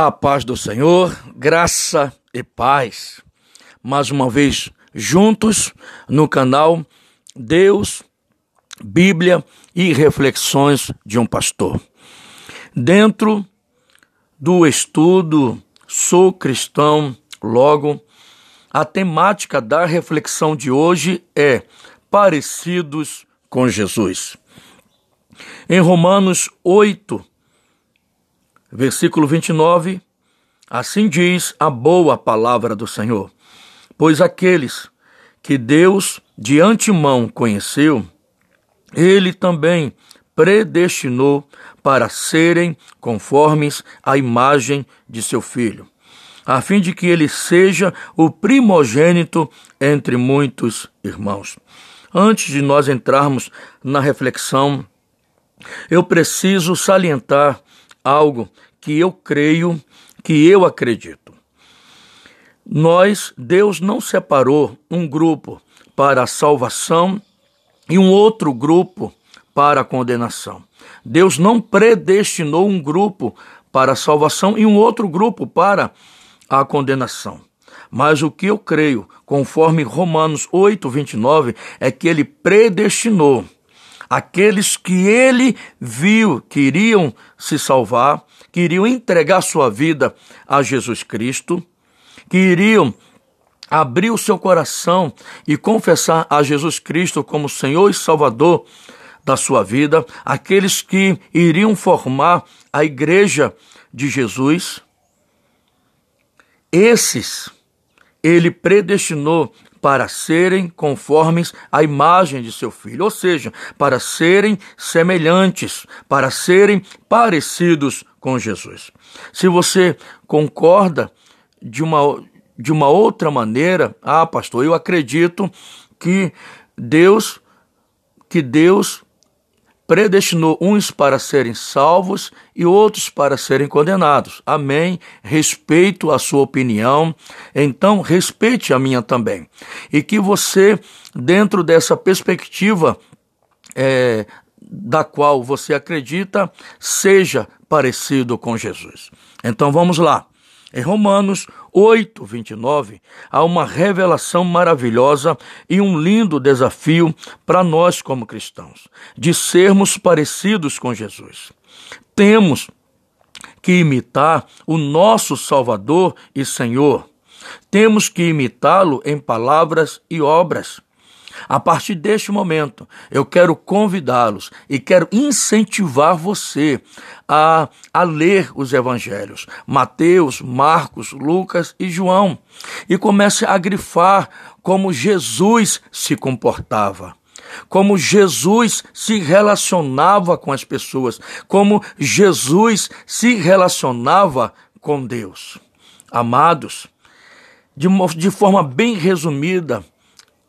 A paz do Senhor, graça e paz. Mais uma vez juntos no canal Deus, Bíblia e Reflexões de um Pastor. Dentro do estudo Sou Cristão, logo, a temática da reflexão de hoje é Parecidos com Jesus. Em Romanos 8, Versículo 29, assim diz a boa palavra do Senhor: Pois aqueles que Deus de antemão conheceu, ele também predestinou para serem conformes à imagem de seu filho, a fim de que ele seja o primogênito entre muitos irmãos. Antes de nós entrarmos na reflexão, eu preciso salientar algo que eu creio, que eu acredito. Nós, Deus não separou um grupo para a salvação e um outro grupo para a condenação. Deus não predestinou um grupo para a salvação e um outro grupo para a condenação. Mas o que eu creio, conforme Romanos 8, 29, é que ele predestinou aqueles que ele viu que iriam se salvar, que iriam entregar sua vida a Jesus Cristo, que iriam abrir o seu coração e confessar a Jesus Cristo como Senhor e Salvador da sua vida, aqueles que iriam formar a igreja de Jesus, esses ele predestinou para serem conformes à imagem de seu filho, ou seja, para serem semelhantes, para serem parecidos com Jesus. Se você concorda de uma, de uma outra maneira, ah, pastor, eu acredito que Deus que Deus predestinou uns para serem salvos e outros para serem condenados. Amém. Respeito a sua opinião, então respeite a minha também. E que você, dentro dessa perspectiva é, da qual você acredita, seja parecido com Jesus. Então vamos lá. Em Romanos 8, 29, há uma revelação maravilhosa e um lindo desafio para nós como cristãos, de sermos parecidos com Jesus. Temos que imitar o nosso Salvador e Senhor. Temos que imitá-lo em palavras e obras. A partir deste momento, eu quero convidá-los e quero incentivar você a, a ler os evangelhos, Mateus, Marcos, Lucas e João, e comece a grifar como Jesus se comportava. Como Jesus se relacionava com as pessoas, como Jesus se relacionava com Deus. Amados, de, de forma bem resumida,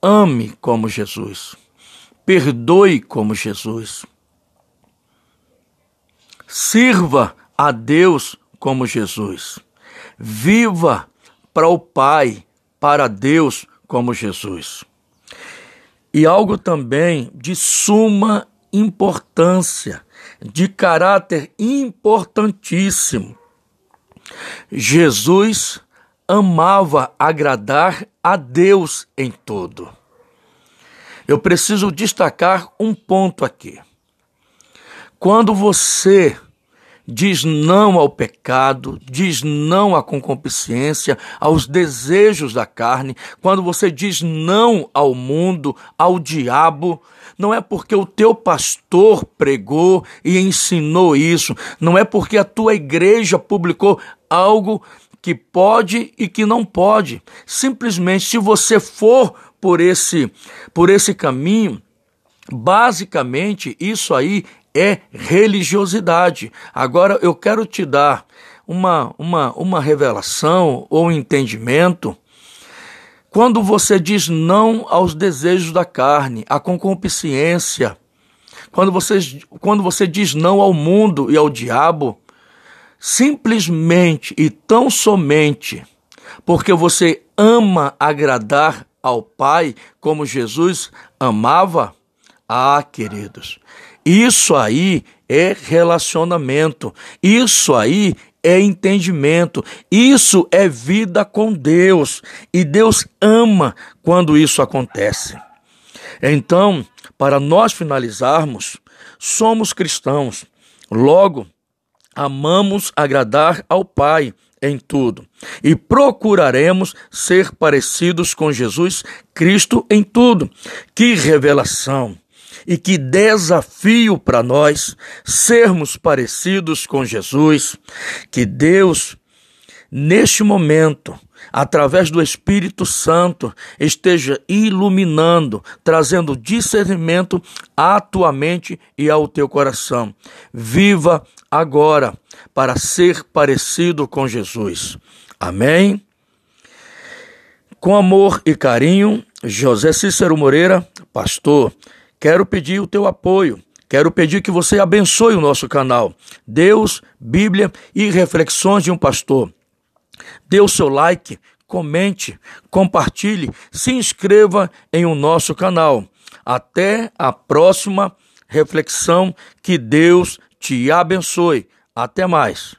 Ame como Jesus. Perdoe como Jesus. Sirva a Deus como Jesus. Viva para o Pai, para Deus como Jesus. E algo também de suma importância, de caráter importantíssimo. Jesus amava agradar a Deus em tudo. Eu preciso destacar um ponto aqui. Quando você diz não ao pecado, diz não à concupiscência, aos desejos da carne, quando você diz não ao mundo, ao diabo, não é porque o teu pastor pregou e ensinou isso, não é porque a tua igreja publicou algo que pode e que não pode. Simplesmente, se você for por esse, por esse caminho, basicamente isso aí é religiosidade. Agora eu quero te dar uma, uma, uma revelação ou entendimento. Quando você diz não aos desejos da carne, à concupiscência, quando você, quando você diz não ao mundo e ao diabo, simplesmente e tão somente porque você ama agradar ao Pai como Jesus amava? Ah, queridos, isso aí é relacionamento, isso aí é entendimento, isso é vida com Deus e Deus ama quando isso acontece. Então, para nós finalizarmos, somos cristãos, logo amamos agradar ao Pai em tudo e procuraremos ser parecidos com Jesus Cristo em tudo. Que revelação! E que desafio para nós sermos parecidos com Jesus. Que Deus, neste momento, através do Espírito Santo, esteja iluminando, trazendo discernimento à tua mente e ao teu coração. Viva agora para ser parecido com Jesus. Amém? Com amor e carinho, José Cícero Moreira, pastor, quero pedir o teu apoio. Quero pedir que você abençoe o nosso canal. Deus, Bíblia e Reflexões de um Pastor. Dê o seu like, comente, compartilhe, se inscreva em o nosso canal. Até a próxima reflexão. Que Deus te abençoe. Até mais.